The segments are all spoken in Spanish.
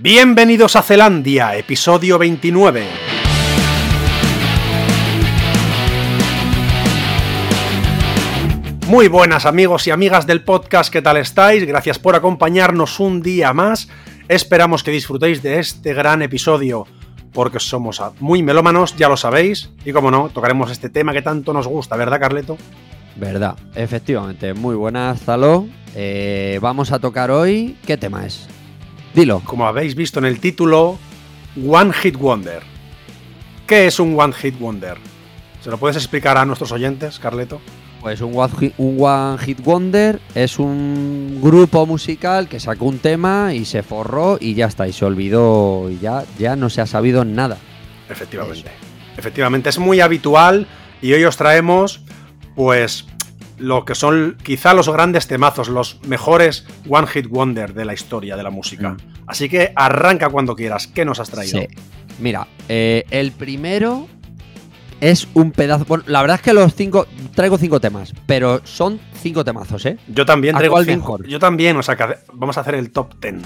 Bienvenidos a Zelandia, episodio 29. Muy buenas amigos y amigas del podcast, ¿qué tal estáis? Gracias por acompañarnos un día más. Esperamos que disfrutéis de este gran episodio, porque somos muy melómanos, ya lo sabéis, y como no, tocaremos este tema que tanto nos gusta, ¿verdad Carleto? Verdad, efectivamente. Muy buenas, Zalo. Eh, vamos a tocar hoy. ¿Qué tema es? Dilo. Como habéis visto en el título, One Hit Wonder. ¿Qué es un One Hit Wonder? ¿Se lo puedes explicar a nuestros oyentes, Carleto? Pues un one, hit, un one Hit Wonder es un grupo musical que sacó un tema y se forró y ya está, y se olvidó y ya, ya no se ha sabido nada. Efectivamente. Efectivamente, es muy habitual y hoy os traemos, pues, lo que son quizá los grandes temazos, los mejores One Hit Wonder de la historia de la música. Mm. Así que arranca cuando quieras. ¿Qué nos has traído? Sí. Mira, eh, el primero es un pedazo. Bueno, la verdad es que los cinco. Traigo cinco temas, pero son cinco temazos, ¿eh? Yo también ¿A traigo cuál cinco. mejor? Yo también, o sea, que vamos a hacer el top ten.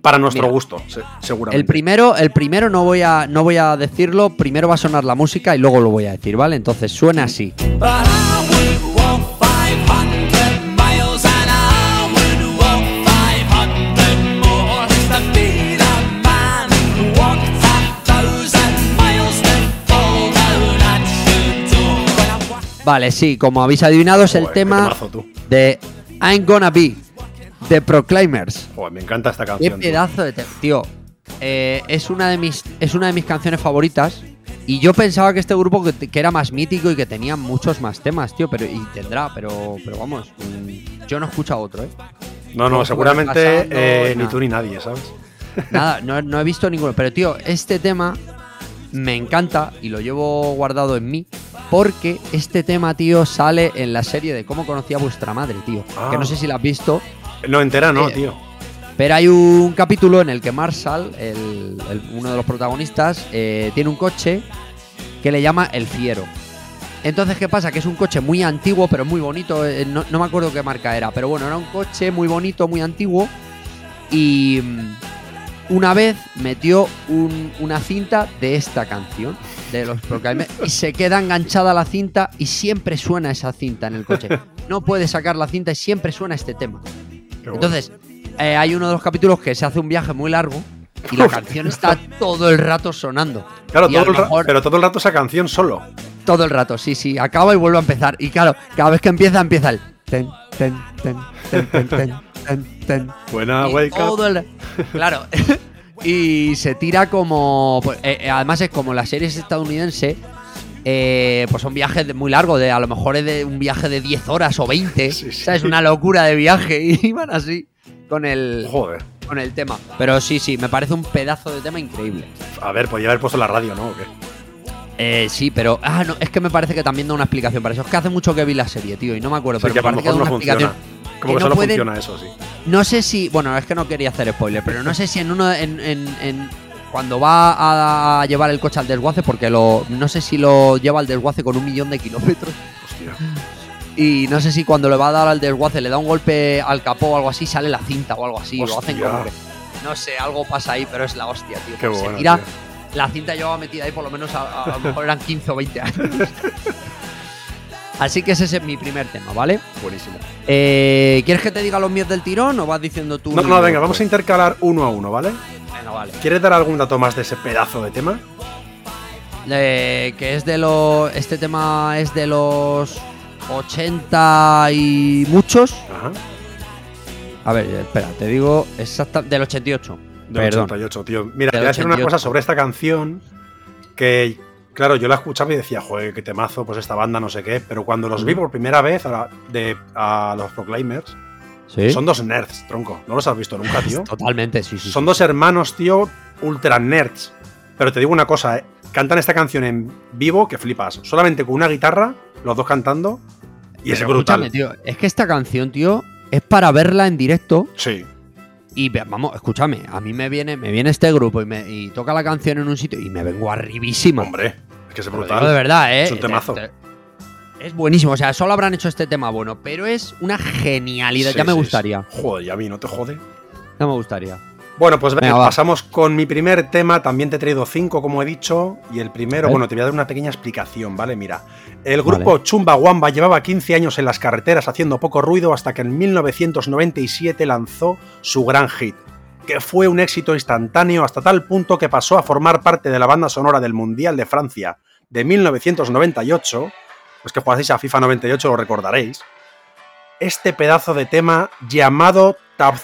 Para nuestro Mira, gusto, se- seguramente. El primero, el primero no voy a, no voy a decirlo. Primero va a sonar la música y luego lo voy a decir, ¿vale? Entonces suena así. Vale, sí, como habéis adivinado, es el Joder, qué tema temazo, de I'm Gonna Be, de Proclaimers. Joder, me encanta esta Qué canción. tú. pedazo de tema. Tío, eh, es, una de mis, es una de mis canciones favoritas. Y yo pensaba que este grupo que, que era más mítico y que tenía muchos más temas, tío. Pero, y tendrá, pero, pero vamos, mm, yo no he escuchado otro, ¿eh? No, no, seguramente pasando eh, ni tú ni nadie, ¿sabes? Nada, no, no he visto ninguno. Pero, tío, este tema me encanta y lo llevo guardado en mí. Porque este tema, tío, sale en la serie de cómo conocí a vuestra madre, tío. Ah. Que no sé si la has visto. No, entera no, Eh, tío. Pero hay un capítulo en el que Marshall, el- el- uno de los protagonistas, eh, tiene un coche que le llama El Fiero. Entonces, ¿qué pasa? Que es un coche muy antiguo, pero muy bonito. eh, No, no me acuerdo qué marca era, pero bueno, era un coche muy bonito, muy antiguo. Y mm, una vez metió un- una cinta de esta canción, de los Proclaimers, y se queda enganchada la cinta y siempre suena esa cinta en el coche. No puede sacar la cinta y siempre suena este tema. Bueno. Entonces, eh, hay uno de los capítulos que se hace un viaje muy largo y la canción está todo el rato sonando. Claro, todo el mejor- pero todo el rato esa canción solo. Todo el rato, sí, sí. Acaba y vuelve a empezar. Y claro, cada vez que empieza, empieza el ten, ten, ten, ten, ten, ten, ten, ten. Buena wake up. todo el- Claro. y se tira como. pues, eh, eh, además, es como las series estadounidenses. eh, pues son viajes de- muy largos, de a lo mejor es de un viaje de 10 horas o 20. Sí, sí. O sea, es una locura de viaje. Y van así con el, Joder. con el tema. Pero sí, sí, me parece un pedazo de tema increíble. A ver, podría haber puesto la radio, ¿no? ¿O qué? Eh, sí, pero. Ah, no, es que me parece que también da una explicación para eso. Es que hace mucho que vi la serie, tío, y no me acuerdo, Sí, pero que me a lo parece que da mejor no una funciona. Como que que no solo pueden- funciona eso, sí. No sé si. Bueno, es que no quería hacer spoiler, pero no sé si en uno. En, en- en- cuando va a llevar el coche al desguace, porque lo. No sé si lo lleva al desguace con un millón de kilómetros. Hostia. Y no sé si cuando le va a dar al desguace le da un golpe al capó o algo así, sale la cinta o algo así. Lo hacen Hostia. como que. No sé, algo pasa ahí, pero es la hostia, tío. Qué se bueno, tira- tío. la cinta llevaba metida ahí por lo menos a, a- a lo mejor eran 15 o 20 años. Así que ese es mi primer tema, ¿vale? Buenísimo. Eh, ¿Quieres que te diga los míos del tirón o vas diciendo tú? No, no, venga, vamos a intercalar uno a uno, ¿vale? Venga, vale. ¿Quieres dar algún dato más de ese pedazo de tema? Eh, que es de los. Este tema es de los 80 y muchos. Ajá. A ver, espera, te digo exacta del 88. Del Perdón. 88, tío. Mira, te voy a decir una 88. cosa sobre esta canción que, claro, yo la escuchaba y decía, joder, qué temazo, pues esta banda, no sé qué. Pero cuando los vi Mm. por primera vez a, la- de, a los Proclaimers, ¿Sí? son dos nerds, tronco. ¿No los has visto nunca, tío? Totalmente, sí, sí. Son dos hermanos, tío, ultra nerds. Pero te digo una cosa, ¿eh? cantan esta canción en vivo que flipas. Solamente con una guitarra, los dos cantando, y es brutal. escúchame, tío. Es que esta canción, tío, es para verla en directo. Sí. Y vamos, escúchame, a mí me viene, me viene este grupo y, me, y toca la canción en un sitio y me vengo arribísima. Hombre, que es brutal. digo de verdad, ¿eh? Es un temazo. Te- te- Es buenísimo, o sea, solo habrán hecho este tema bueno, pero es una genialidad. Sí, ya me sí, gustaría, sí. Joder, y a mí no te jode. ya me gustaría. Bueno, pues venga, pasamos con mi primer tema. También te he traído cinco, como he dicho. Y el primero, bueno, te voy a dar una pequeña explicación, ¿vale? Mira, el grupo Chumbawamba llevaba 15 años en las carreteras haciendo poco ruido hasta que en 1997 lanzó su gran hit, que fue un éxito instantáneo hasta tal punto que pasó a formar parte de la banda sonora del Mundial de Francia de 1998. Los que jugasteis a FIFA 98 lo recordaréis. Este pedazo de tema llamado Tap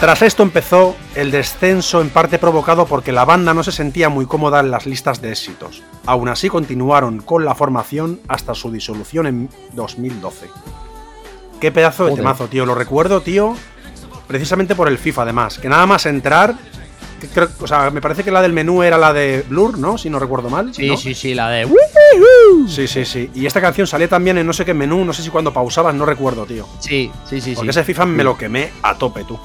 Tras esto empezó el descenso en parte provocado porque la banda no se sentía muy cómoda en las listas de éxitos. Aún así continuaron con la formación hasta su disolución en 2012. Qué pedazo de Joder. temazo, tío. Lo recuerdo, tío, precisamente por el FIFA además. Que nada más entrar, que creo- o sea, me parece que la del menú era la de Blur, ¿no? Si no recuerdo mal. Sí, ¿no? sí, sí, la de. Sí, sí, sí. Y esta canción salía también en no sé qué menú, no sé si cuando pausabas, no recuerdo, tío. Sí, sí, sí. Porque sí. ese FIFA me lo quemé a tope, tú.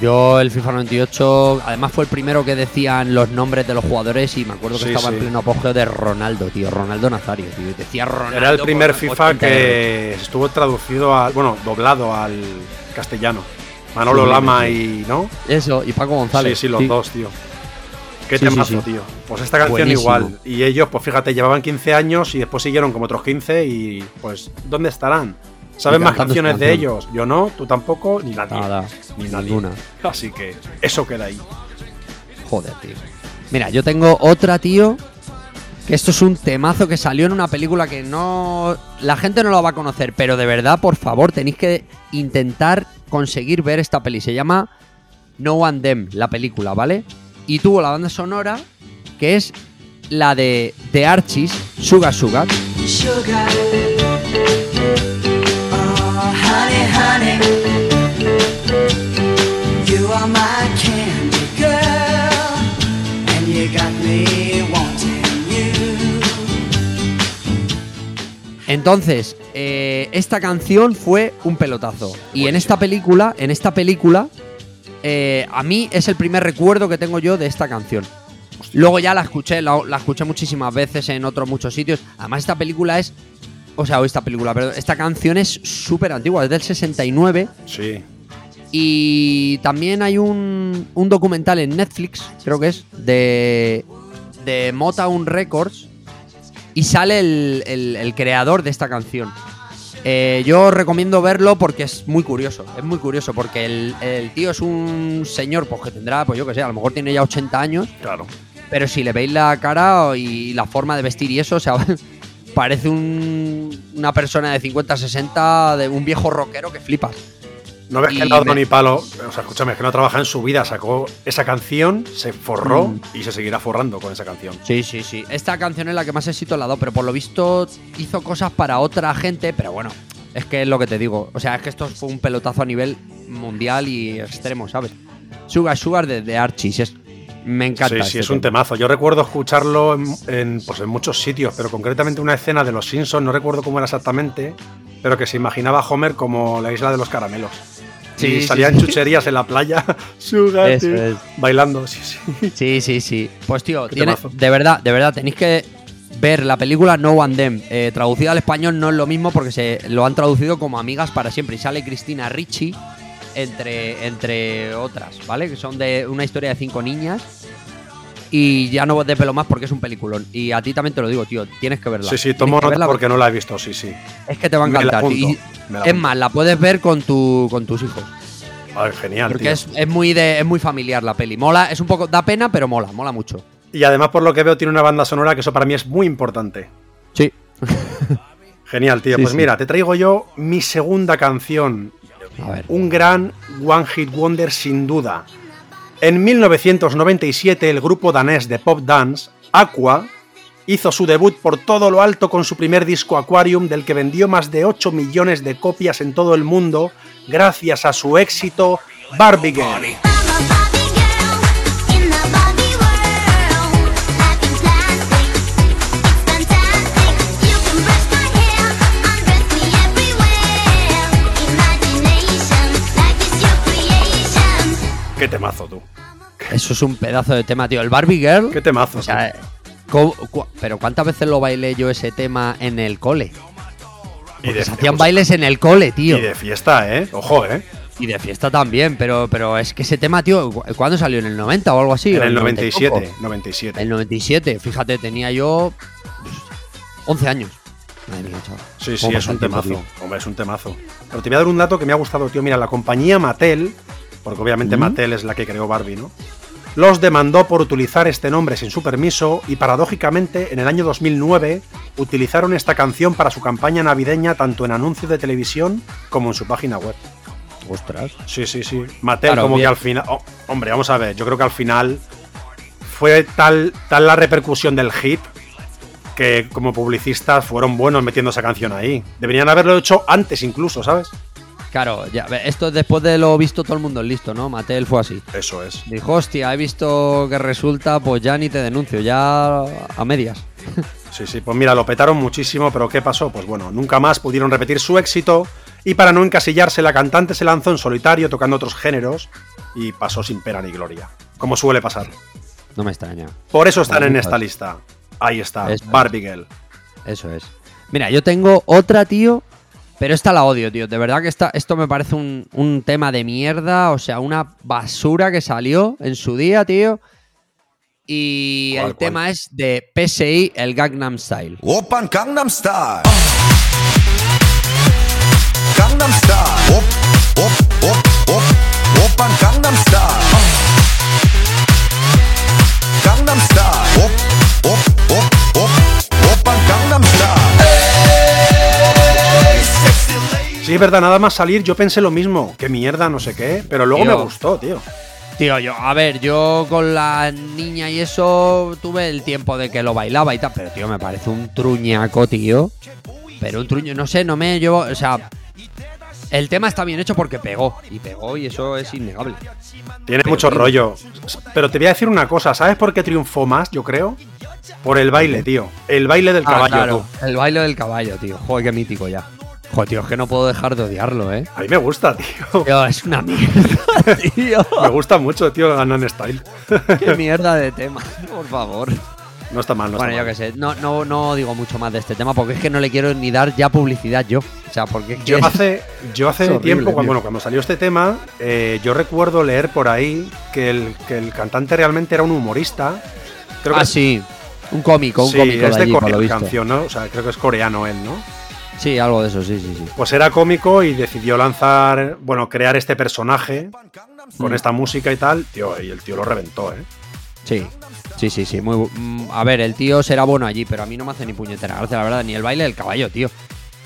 Yo el FIFA 98, además fue el primero que decían los nombres de los jugadores y me acuerdo que Sí, estaba sí. en pleno apogeo de Ronaldo, tío, Ronaldo Nazario, tío. Decía Ronaldo. Era el primer FIFA 80 euros. que estuvo traducido al. Bueno, doblado al castellano. Manolo Sí, Lama y. ¿No? Eso, y Paco González. Sí, sí, los dos, tío. Qué temazo, tío. Pues esta canción Buenísimo. igual. Y ellos, pues fíjate, llevaban 15 años y después siguieron como otros 15 y pues, ¿dónde estarán? ¿Sabes más canciones de ellos? Yo no, tú tampoco, ni nadie. Nada, Ni nadie. ninguna. Así que eso queda ahí. Joder, tío. Mira, yo tengo otra, tío. Que esto es un temazo que salió en una película que no. La gente no la va a conocer, pero de verdad, por favor, tenéis que intentar conseguir ver esta peli. Se llama No One Them, la película, ¿vale? Y tuvo la banda sonora, que es la de The Archies, Sugar Sugar. sugar. Entonces, esta canción fue un pelotazo. Y en esta película, en esta película, eh, a mí es el primer recuerdo que tengo yo de esta canción. Luego ya la escuché, la escuché muchísimas veces en otros muchos sitios. Además, esta película es. O sea, o esta película, perdón. Esta canción es súper antigua, es del 69. Sí. Y también hay un, un documental en Netflix, creo que es, de, de Motown Records. Y sale el, el- el creador de esta canción. Eh, yo recomiendo verlo porque es muy curioso. Es muy curioso porque el, el tío es un señor pues, que tendrá, pues yo que sé, a lo mejor tiene ya 80 años. Claro. Pero si le veis la cara y la forma de vestir y eso, o sea, parece un- una persona de 50, 60, de un viejo rockero que flipas. No ves que Y no ha dado me- ni palo. O sea, escúchame, es que no trabaja en su vida. Sacó esa canción, se forró Mm. y se seguirá forrando con esa canción. Sí, sí, sí. Esta canción es la que más éxito le ha dado, pero por lo visto hizo cosas para otra gente, pero bueno, es que es lo que te digo. O sea, es que esto fue un pelotazo a nivel mundial y extremo, ¿sabes? Sugar Sugar de, de Archie, es, me encanta. Sí, sí, este es un tema. temazo. Yo recuerdo escucharlo en, en, pues en muchos sitios, pero concretamente una escena de Los Simpsons, no recuerdo cómo era exactamente, pero que se imaginaba a Homer como la isla de los caramelos. Sí, y salían sí. chucherías en la playa, Sugar, es. bailando. Sí, sí. Sí, sí, sí. Pues tío, tiene, de verdad, de verdad, tenéis que ver la película No One Them. Eh, traducida al español no es lo mismo porque se lo han traducido como Amigas para siempre. Y sale Cristina Ricci, entre, entre otras, ¿vale? Que son de una historia de cinco niñas. Y ya no de pelo más porque es un peliculón. Y a ti también te lo digo, tío, tienes que verla. Sí, sí, tomo nota porque no la he visto, sí, sí. Es que te va a encantar. Y- es más, la puedes ver con, tu, con tus hijos. Ay, genial, Porque tío. es, es muy de, es muy familiar la peli. Mola, es un poco, da pena, pero mola, mola mucho. Y además, por lo que veo, tiene una banda sonora que eso para mí es muy importante. Sí. Genial, tío. Sí, pues sí. mira, te traigo yo mi segunda canción. Un gran One Hit Wonder sin duda. En 1997 el grupo danés de pop dance, Aqua, hizo su debut por todo lo alto con su primer disco Aquarium del que vendió más de 8 millones de copias en todo el mundo gracias a su éxito Barbie Girl. Qué temazo. Eso es un pedazo de tema, tío. El Barbie Girl. Qué temazo. O sea, cu- pero ¿cuántas veces lo bailé yo ese tema en el cole? y de, se hacían pues, bailes en el cole, tío. y de fiesta, ¿eh? Ojo, ¿eh? Y de fiesta también, pero, pero es que ese tema, tío, ¿cu- ¿cuándo salió? ¿En el 90 o algo así? en ¿O el 90 y 97. poco? 97. El 97, fíjate, tenía yo pues, 11 años. Madre mía, chaval. Sí, sí, ¿Cómo es un tiempo, temazo. Hombre, es un temazo. Pero te voy a dar un dato que me ha gustado, tío. Mira, la compañía Mattel, porque obviamente ¿Mm? Mattel es la que creó Barbie, ¿no? Los demandó por utilizar este nombre sin su permiso y paradójicamente en el año 2009 utilizaron esta canción para su campaña navideña tanto en anuncios de televisión como en su página web. Ostras. Sí, sí, sí. Mattel Claro, como bien. que al final... oh, hombre, vamos a ver, yo creo que al final fue tal, tal la repercusión del hit que como publicistas fueron buenos metiendo esa canción ahí. Deberían haberlo hecho antes incluso, ¿sabes? Claro, ya, esto después de lo visto todo el mundo es listo, ¿no? Mattel fue así. Eso es. Dijo, hostia, he visto que resulta, pues ya ni te denuncio, ya a medias. Sí, sí, pues mira, lo petaron muchísimo, pero ¿qué pasó? Pues bueno, nunca más pudieron repetir su éxito y para no encasillarse la cantante se lanzó en solitario tocando otros géneros y pasó sin pena ni gloria, como suele pasar. No me extraña. Por eso están en esta lista. Ahí está, Eso es. Barbie Girl. Eso es. Mira, yo tengo otra, tío. Pero esta la odio, tío. De verdad que esta, esto me parece un, un, tema de mierda. O sea, una basura que salió en su día, tío. Y el tema es de PSI, el Gangnam Style. Open Gangnam Style. Gangnam Style. Op, op. Open Gangnam Style. Gangnam Style. Sí, es verdad, nada más salir yo pensé lo mismo, que mierda, no sé qué, pero luego Tío. me gustó, tío. Tío, yo, a ver, yo con la niña y eso tuve el tiempo de que lo bailaba y tal. Pero, tío, me parece un truñaco, tío. Pero un truño, no sé, no me llevo. O sea, el tema está bien hecho porque pegó. Y pegó y eso es innegable. Tiene Pero, mucho tío. rollo. Pero te voy a decir una cosa, ¿sabes por qué triunfó más, yo creo? Por el baile, tío. El baile del Ah, caballo, claro, tú. el baile del caballo, tío. Joder, qué mítico ya. Joder, tío, es que no puedo dejar de odiarlo, ¿eh? A mí me gusta, tío. Tío, es una mierda, tío. Me gusta mucho, tío, Gangnam Style. qué mierda de tema, por favor. No está mal, no bueno, está yo mal. qué sé, no, no, no digo mucho más de este tema porque es que no le quiero ni dar ya publicidad yo. O sea, porque es que Yo hace, yo hace horrible, tiempo, cuando, bueno, cuando salió este tema, eh, yo recuerdo leer por ahí que el, que el cantante realmente era un humorista. Creo que Ah, sí. Un cómico, un sí, cómico es de de allí, por Corea la canción, ¿no? O sea, creo que es coreano él, ¿no? Sí, algo de eso, sí, sí, sí. Pues era cómico y decidió lanzar, bueno, crear este personaje con Mm. esta música y tal, tío, y el tío lo reventó, ¿eh? Sí, sí, sí, sí. Muy, mm, a ver, el tío será bueno allí, pero a mí no me hace ni puñetera gracia, la verdad, ni el baile del caballo, tío.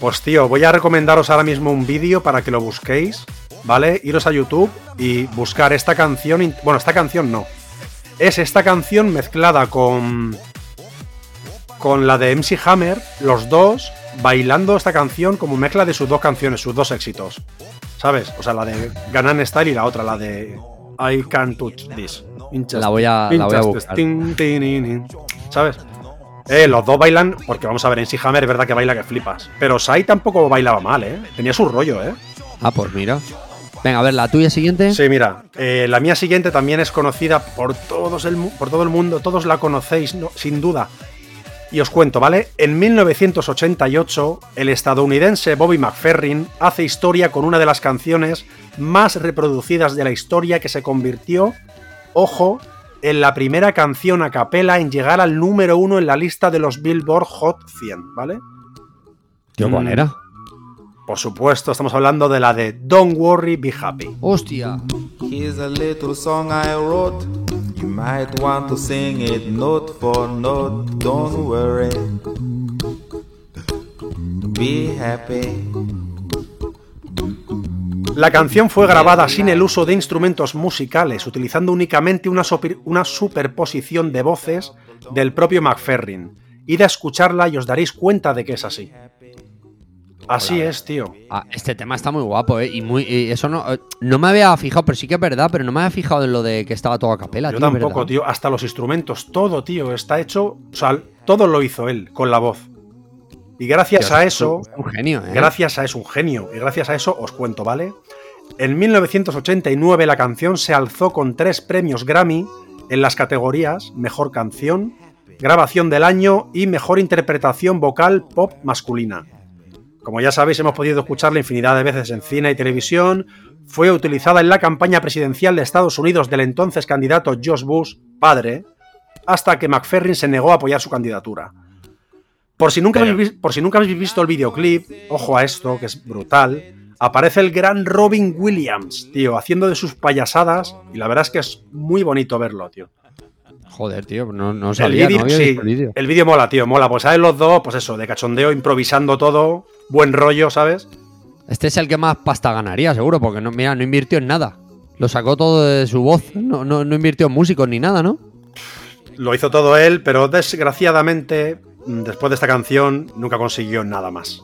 Pues tío, voy a recomendaros ahora mismo un vídeo para que lo busquéis, ¿vale? Iros a YouTube y buscar esta canción. Bueno, esta canción no. Es esta canción mezclada con. con la de MC Hammer, los dos bailando esta canción como mezcla de sus dos canciones, sus dos éxitos. ¿Sabes? O sea, la de Ganan Style y la otra, la de I Can't Touch This. La voy a- la voy a buscar. ¿Sabes? Eh, los dos bailan, porque vamos a ver, en Hammer es verdad que baila que flipas. Pero Sai tampoco bailaba mal, ¿eh? Tenía su rollo, ¿eh? Ah, pues mira. Venga, a ver, la tuya siguiente. Sí, mira, eh, la mía siguiente también es conocida por, todos el, por todo el mundo, todos la conocéis, no- sin duda. Y os cuento, ¿vale? En 1988, el estadounidense Bobby McFerrin hace historia con una de las canciones más reproducidas de la historia que se convirtió, ojo, en la primera canción a capela en llegar al número uno en la lista de los Billboard Hot 100, ¿vale? Tío, ¿cuál Mm. era? Por supuesto, estamos hablando de la de Don't Worry, Be Happy. Hostia. Here's a little song I wrote. La canción fue grabada sin el uso de instrumentos musicales, utilizando únicamente una, una superposición de voces del propio McFerrin. Id a escucharla y os daréis cuenta de que es así. Así es, tío. Ah, este tema está muy guapo, ¿eh? Y muy. y eso no. eh, No me había fijado, pero sí que es verdad, pero no me había fijado en lo de que estaba todo a capela, Yo tío. tampoco, verdad. tío. Hasta los instrumentos, todo, tío. Está hecho. O sea, todo lo hizo él, con la voz. Y gracias Tío, a eso. es un genio, ¿eh? Gracias a eso, un genio. Y gracias a eso os cuento, ¿vale? En 1989 la canción se alzó con tres premios Grammy en las categorías Mejor Canción, Grabación del Año y Mejor Interpretación Vocal Pop Masculina. Como ya sabéis, hemos podido escucharla infinidad de veces en cine y televisión. Fue utilizada en la campaña presidencial de Estados Unidos del entonces candidato George Bush, padre, hasta que McFerrin se negó a apoyar su candidatura. Por si, nunca habéis, por si nunca habéis visto el videoclip, ojo a esto, que es brutal, aparece el gran Robin Williams, tío, haciendo de sus payasadas, y la verdad es que es muy bonito verlo, tío. Joder, tío, no, no El vídeo, no sí, el vídeo. mola, tío, mola, pues salen los dos, pues eso, de cachondeo, improvisando todo, buen rollo, ¿sabes? Este es el que más pasta ganaría, seguro, porque no, mira, no invirtió en nada. Lo sacó todo de su voz. No, no, no invirtió en músicos ni nada, ¿no? Lo hizo todo él, pero desgraciadamente, después de esta canción, nunca consiguió nada más.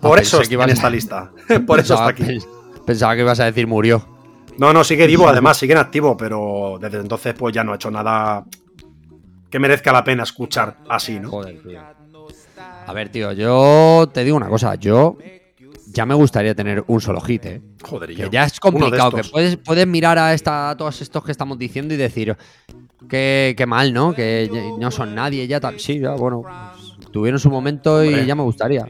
Por Ah, eso pensé está que en a- esta lista. Por eso está aquí. pens- Pensaba que ibas a decir murió. No, no, sigue vivo, además sigue en activo, pero desde entonces pues ya no ha hecho nada que merezca la pena escuchar así, ¿no? Joder, tío. A ver, tío, yo te digo una cosa. Yo ya me gustaría tener un solo hit, ¿eh? Joder, Que ya es complicado, que puedes, puedes mirar a, esta, a todos estos que estamos diciendo y decir que, que mal, ¿no? Que no son nadie, ya tal. Sí, ya, bueno, pues, tuvieron su momento y Hombre. ya me gustaría.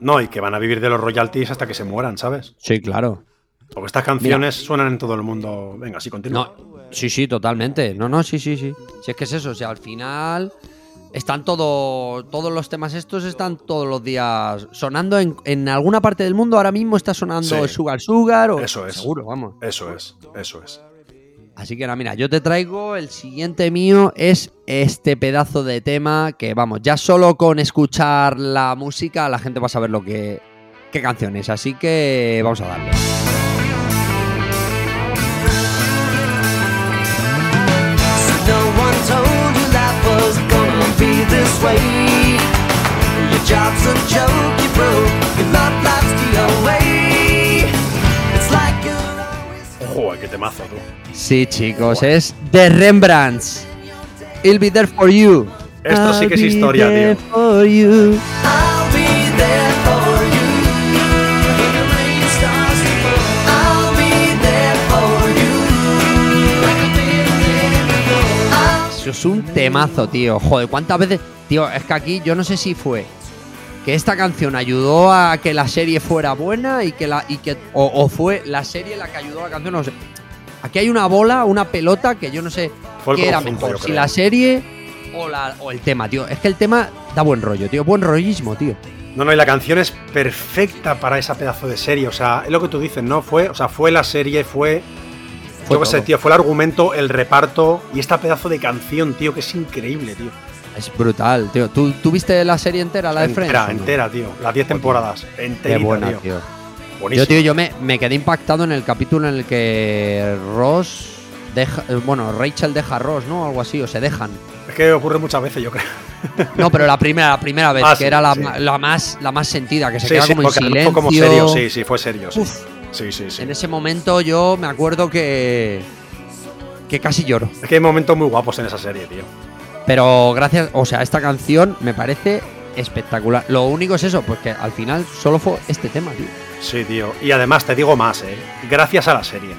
No, y que van a vivir de los royalties hasta que se mueran, ¿sabes? Sí, claro. Porque estas canciones suenan en todo el mundo. Venga, sí, continúa. No, sí, sí, totalmente. No, no, sí, sí, sí. Si es que es eso, o sea, al final están todo, todos los temas estos están todos los días sonando en, en alguna parte del mundo. Ahora mismo está sonando Sí. Sugar Sugar o Eso es. seguro, vamos. Eso es, eso es. Así que nada, mira, yo te traigo el siguiente mío es este pedazo de tema que vamos, ya solo con escuchar la música la gente va a saber lo que qué canción es, así que vamos a darle. Be this way. Your job's a joke, you broke. Your love life's the away. It's like you're always. Joder, qué temazo, tú. Sí, chicos, es The Rembrandts. I'll be there for you. Esto sí que es historia, tío. Eso es un temazo, tío. Joder, ¿cuántas veces? Tío, es que aquí yo no sé si fue que esta canción ayudó a que la serie fuera buena y que la y que o, o fue la serie la que ayudó a la canción, no sé. Aquí hay una bola, una pelota que yo no sé Fue qué era conjunto, mejor, si la serie o, la, o el tema, tío. Es que el tema da buen rollo, tío, buen rollismo, tío. No, no, y la canción es perfecta para esa pedazo de serie. O sea, es lo que tú dices, ¿no? Fue, o sea, fue la serie, fue. Fue yo qué sé, tío, fue el argumento, el reparto y esta pedazo de canción, tío, que es increíble, tío. Es brutal, tío. ¿Tú, tú viste la serie entera, la de Friends? entera, entera, tío. Las 10 temporadas. Qué Enterita, buena, tío. tío. Buenísimo. Yo, tío, yo me, me quedé impactado en el capítulo en el que Ross deja. eh, Bueno, Rachel deja a Ross, ¿no? Algo así, o se dejan. Es que ocurre muchas veces, yo creo. No, pero la primera, la primera vez, Ah, que sí, era la, sí. la más, la más sentida, que se sí, queda como en silencio. fue como serio, sí, sí, fue serio. Uf, sí, sí. sí. En ese momento yo me acuerdo que. que casi lloro. Es que hay momentos muy guapos en esa serie, tío. Pero gracias, o sea, esta canción me parece espectacular. Lo único es eso, pues que al final solo fue este tema, tío. Sí, tío. Y además te digo más, ¿eh? Gracias a la serie.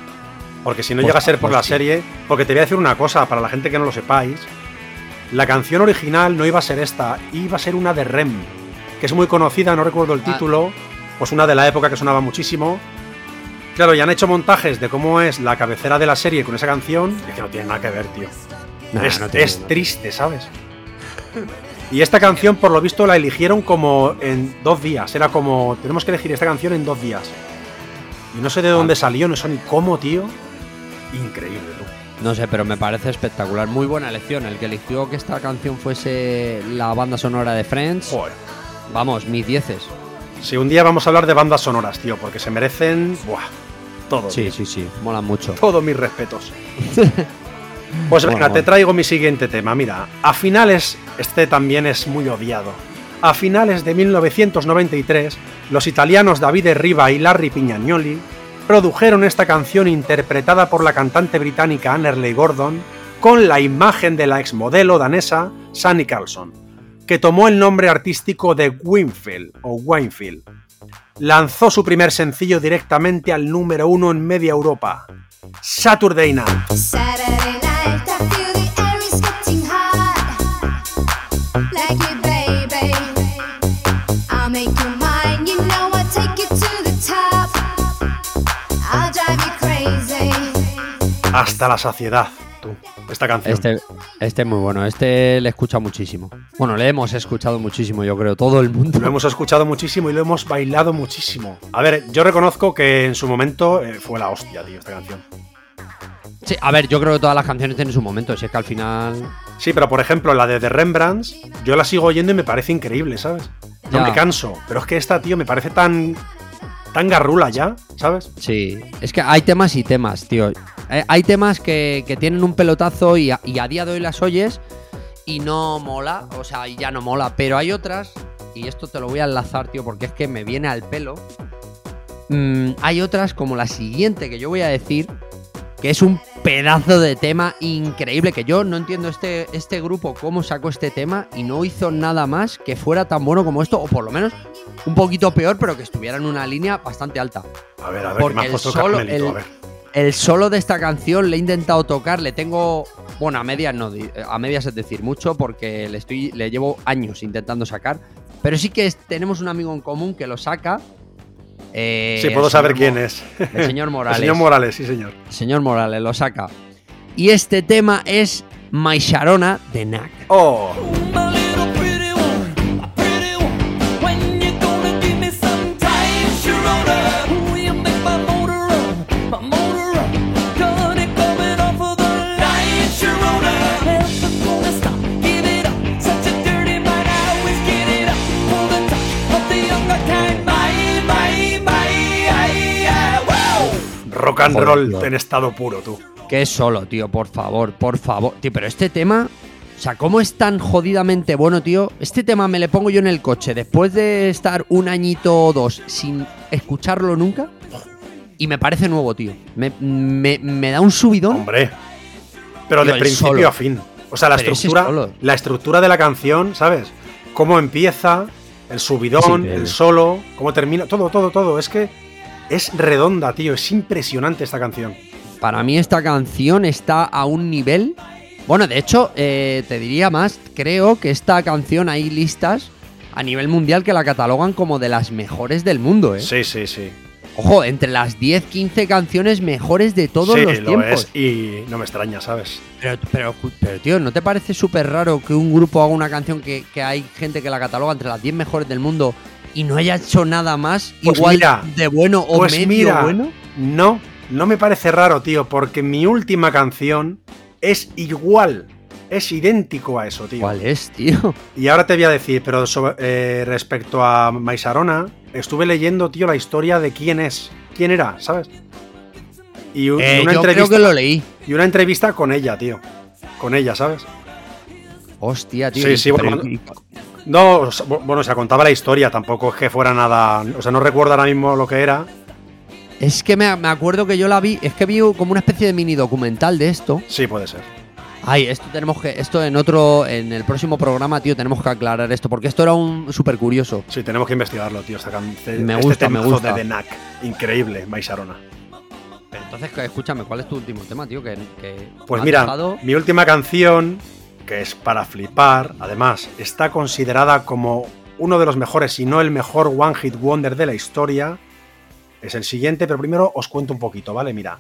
Porque si no llega a ser por la sí. serie. Porque te voy a decir una cosa, para la gente que no lo sepáis. La canción original no iba a ser esta, iba a ser una de Rem. Que es muy conocida, no recuerdo el Ah. título. Pues una de la época que sonaba muchísimo. Claro, y han hecho montajes de cómo es la cabecera de la serie con esa canción. Y es que no tiene nada que ver, tío. Nah, es no tiene- es no- triste, ¿sabes? Y esta canción, por lo visto, la eligieron como en dos días. Era como, tenemos que elegir esta canción en dos días. Y no sé de dónde salió, no sé ni cómo, tío. Increíble, tú. No sé, pero me parece espectacular. Muy buena elección. El que eligió que esta canción fuese la banda sonora de Friends. Joder. Vamos, mis dieces. Si un día vamos a hablar de bandas sonoras, tío, porque se merecen. Buah. Todo. Sí, sí, sí. Mola mucho. Todos mis respetos. Pues venga, Bueno, te traigo mi siguiente tema. Mira, a finales, este también es muy odiado. A finales de 1993, los italianos Davide Riva y Larry Piñagnoli produjeron esta canción interpretada por la cantante británica Annerley Gordon con la imagen de la exmodelo danesa Sunny Carlson, que tomó el nombre artístico de Winfield o Winefield, lanzó su primer sencillo directamente al número uno en media Europa. Saturday Night. Saturday. Hasta la saciedad, tú, esta canción. Este, este es muy bueno, este le escucha muchísimo. Bueno, le hemos escuchado muchísimo, yo creo, todo el mundo. Lo hemos escuchado muchísimo y lo hemos bailado muchísimo. A ver, yo reconozco que en su momento eh, fue la hostia, tío, esta canción. Sí, a ver, yo creo que todas las canciones tienen su momento, si es que al final. Sí, pero por ejemplo, la de The Rembrandts, yo la sigo oyendo y me parece increíble, ¿sabes? No Ya. me canso. Pero es que esta, tío, me parece tan. Tan garrula ya, ¿sabes? Sí, es que hay temas y temas, tío. Eh, Hay temas que, que tienen un pelotazo y a, día de hoy las oyes y no mola, o sea, y ya no mola. Pero hay otras, y esto te lo voy a enlazar, tío, porque es que me viene al pelo. Mm, hay otras como la siguiente que yo voy a decir, que es un pedazo de tema increíble, que yo no entiendo este, este grupo cómo sacó este tema y no hizo nada más que fuera tan bueno como esto, o por lo menos un poquito peor, pero que estuviera en una línea bastante alta. A ver, a ver, que Porque el solo- el- a ver. El solo de esta canción le he intentado tocar, le tengo. Bueno, a medias no, a medias es decir mucho, porque le estoy. le llevo años intentando sacar. Pero sí que tenemos un amigo en común que lo saca. Eh, Sí, el puedo saber quién Mo- es. El señor Morales. El señor Morales, sí, señor. Señor Morales lo saca. Y este tema es My Sharona de Knack. Oh, rock and Joder, roll tío. en estado puro, tú. Qué solo, tío, por favor, por favor. Tío, pero este tema. O sea, ¿cómo es tan jodidamente bueno, tío? Este tema me le pongo yo en el coche después de estar un añito o dos sin escucharlo nunca. Y me parece nuevo, tío. Me, me- me da un subidón. Hombre. Pero Tío, de principio solo. a fin. O sea, la Pero estructura, la estructura de la canción, ¿sabes? Cómo empieza, el subidón, Sí, el solo, cómo termina, todo, todo, todo. Es que es redonda, tío. Es impresionante esta canción. Para mí esta canción está a un nivel... Bueno, de hecho, eh, te diría más, creo que esta canción hay listas a nivel mundial que la catalogan como de las mejores del mundo, ¿eh? Sí, sí, sí. Ojo, entre las 10, 15 canciones mejores de todos sí, los lo tiempos. es y no me extraña, ¿sabes? Pero, pero, pero, tío, ¿no te parece súper raro que un grupo haga una canción que, que hay gente que la cataloga entre las 10 mejores del mundo y no haya hecho nada más Pues igual mira, de bueno o Pues medio mira, bueno? no, no me parece raro, tío, porque mi última canción es igual, es idéntico a eso, tío. ¿Cuál es, tío? Y ahora te voy a decir, pero sobre- eh, respecto a Maisarona, estuve leyendo, tío, la historia de quién es, quién era, ¿sabes? Y, Eh, una yo creo entrevista, que lo leí. y una entrevista con ella, tío. Con ella, ¿sabes? Hostia, tío. Sí, sí, bueno, No, o sea, bu- bueno, o sea, contaba la historia, tampoco es que fuera nada. O sea, no recuerdo ahora mismo lo que era. es que me, me acuerdo que yo la vi, es que vi como una especie de mini documental de esto. Sí, puede ser. Ay, esto tenemos que, esto en otro, en el próximo programa, tío, tenemos que aclarar esto, porque esto era un súper curioso. Sí, tenemos que investigarlo, tío. Esta can- este Me gusta, me temazo gusta. de The Knack. Increíble, Maisarona. Pero entonces, escúchame, ¿cuál es tu último tema, tío? Que, que Pues mira, dejado- mi última canción, que es para flipar, además, está considerada como uno de los mejores, si no el mejor One Hit Wonder de la historia. Es el siguiente, pero primero os cuento un poquito, ¿vale? Mira.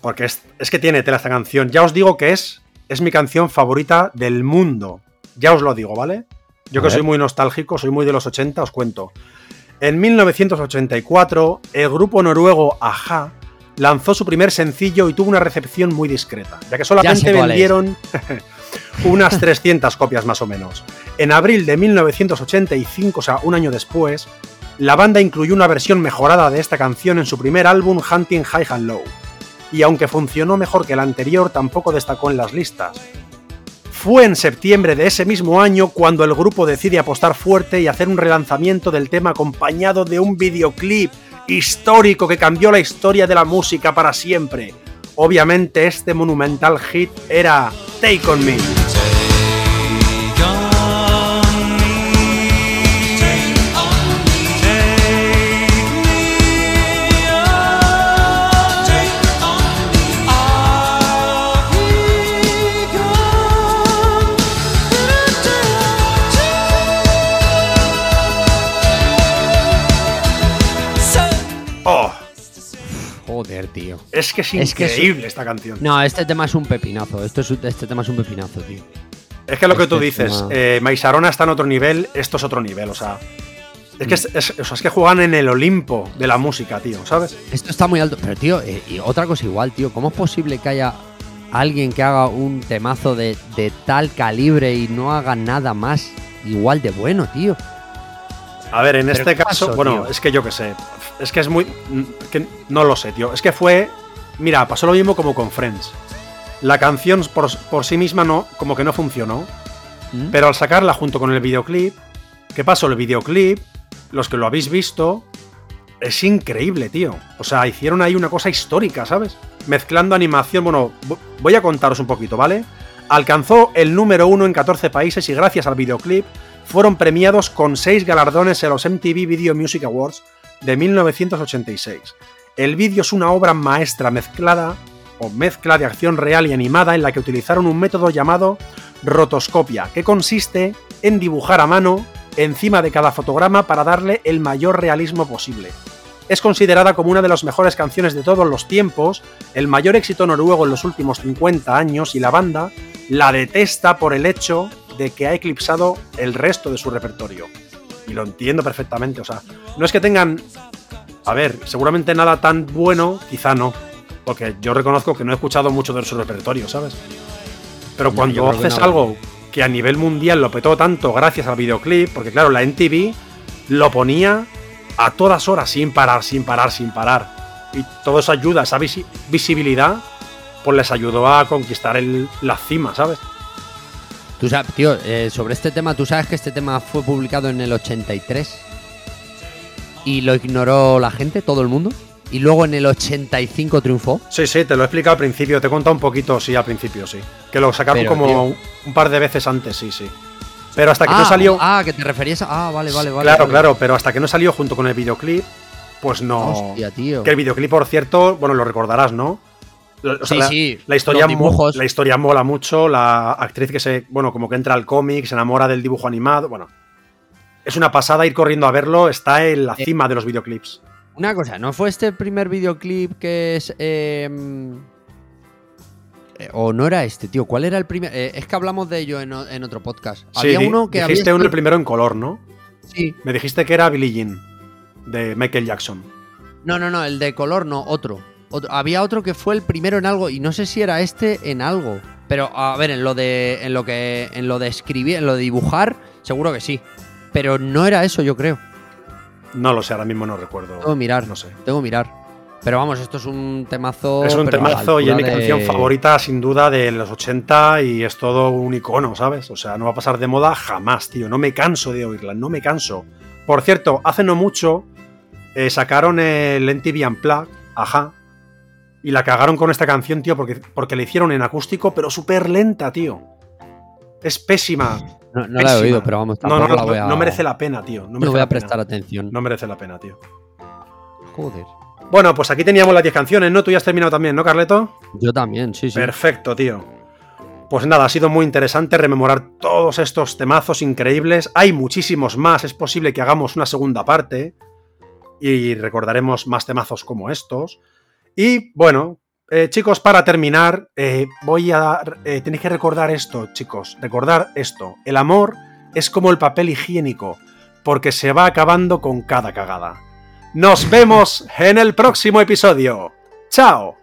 Porque es, es que tiene tela esta canción. Ya os digo que es, es mi canción favorita del mundo. Ya os lo digo, ¿vale? Yo que soy muy nostálgico, soy muy de los 80, os cuento. En 1984, el grupo noruego Aja lanzó su primer sencillo y tuvo una recepción muy discreta, ya que solamente vendieron unas 300 copias más o menos. En abril de 1985, o sea, un año después, la banda incluyó una versión mejorada de esta canción en su primer álbum Hunting High and Low. Y aunque funcionó mejor que el anterior, tampoco destacó en las listas. Fue en septiembre de ese mismo año cuando el grupo decide apostar fuerte y hacer un relanzamiento del tema acompañado de un videoclip histórico que cambió la historia de la música para siempre. Obviamente este monumental hit era Take On Me. Es que es Es que es- increíble esta canción. No, este tema es un pepinazo. Esto es, este tema es un pepinazo, tío. Es que lo que tú Este dices, tema- eh, Maisarona está en otro nivel, esto es otro nivel, o sea. Es que, es, es- o sea, es que juegan en el Olimpo de la música, tío, ¿sabes? Esto está muy alto. Pero, tío, eh, y otra cosa igual, tío. ¿Cómo es posible que haya alguien que haga un temazo de, de tal calibre y no haga nada más igual de bueno, tío? A ver, en ¿Pero este caso, pasó, bueno, tío? es que yo qué sé. Es que es muy. que no lo sé, tío. Es que fue. Mira, pasó lo mismo como con Friends. La canción por, por sí misma no, como que no funcionó. ¿Mm? Pero al sacarla junto con el videoclip, ¿qué pasó? El videoclip, los que lo habéis visto, es increíble, tío. O sea, hicieron ahí una cosa histórica, ¿sabes? Mezclando animación, bueno, vo- voy a contaros un poquito, ¿vale? Alcanzó el número uno en 14 países y gracias al videoclip fueron premiados con 6 galardones en los MTV Video Music Awards de 1986. El vídeo es una obra maestra mezclada o mezcla de acción real y animada en la que utilizaron un método llamado rotoscopia, que consiste en dibujar a mano encima de cada fotograma para darle el mayor realismo posible. Es considerada como una de las mejores canciones de todos los tiempos, el mayor éxito noruego en los últimos 50 años y la banda la detesta por el hecho de que ha eclipsado el resto de su repertorio. Y lo entiendo perfectamente, o sea, no es que tengan... A ver, seguramente nada tan bueno, quizá no, porque yo reconozco que no he escuchado mucho de su repertorio, ¿sabes? Pero No, cuando que haces algo que a nivel mundial lo petó tanto gracias al videoclip, porque claro, la NTV lo ponía a todas horas, sin parar, sin parar, sin parar. Y todo eso ayuda, esa visi- visibilidad, pues les ayudó a conquistar el- la cima, ¿sabes? Tú sabes, tío, eh, sobre este tema, tú sabes que este tema fue publicado en el 83 y lo ignoró la gente, todo el mundo. Y luego en el 85 triunfó. Sí, sí, te lo he explicado al principio, te he contado un poquito, sí, al principio, sí. Que lo sacaron Pero, como tío. un, par de veces antes, sí, sí. Pero hasta que ah, no salió... Ah, que te referías a. Ah, vale, vale, vale. claro, vale. claro, pero hasta que no salió junto con el videoclip, pues no... Hostia, tío. Que el videoclip, por cierto, bueno, lo recordarás, ¿no? Lo- o sea, Sí, la, sí, la historia la mola mucho, la actriz que se, bueno, como que entra al cómic, se enamora del dibujo animado, bueno. Es una pasada ir corriendo a verlo, está en la Eh. cima de los videoclips. Una cosa, ¿no fue este el primer videoclip que es. eh, eh, o no era este, tío? ¿Cuál era el primer? eh, es que hablamos de ello en, en otro podcast. Sí, Había uno que dijiste había uno el primero en color, ¿no? Sí. Me dijiste que era Billie Jean, de Michael Jackson. No, no, no, el de color no, otro. Otro- Había otro que fue el primero en algo y no sé si era este en algo. Pero a ver, en lo de en lo que en lo de escribir, en lo de dibujar, seguro que sí. Pero no era eso, yo creo. No lo sé, ahora mismo no recuerdo. Tengo que mirar, No sé. tengo que mirar. Pero vamos, esto es un temazo. Es un temazo y es mi de- canción favorita sin duda de los 80 y es todo un icono, ¿sabes? O sea, no va a pasar de moda jamás, tío. No me canso de oírla, no me canso. Por cierto, hace no mucho eh, sacaron el NTV Unplugged, ajá, y la cagaron con esta canción, tío, porque, porque la hicieron en acústico, pero súper lenta, tío. Es pésima. No, no la he oído, pero vamos, No, no, la voy a- no merece la pena, tío. No merece voy a prestar pena. atención. No merece la pena, tío. Joder. Bueno, pues aquí teníamos las 10 canciones, ¿no? Tú ya has terminado también, ¿no, Carleto? Yo también, sí, sí. Perfecto, tío. Pues nada, ha sido muy interesante rememorar todos estos temazos increíbles. Hay muchísimos más, es posible que hagamos una segunda parte y recordaremos más temazos como estos. Y bueno, eh, chicos, para terminar, eh, voy a dar... eh, tenéis que recordar esto, chicos, recordar esto. El amor es como el papel higiénico, porque se va acabando con cada cagada. Nos vemos en el próximo episodio. ¡Chao!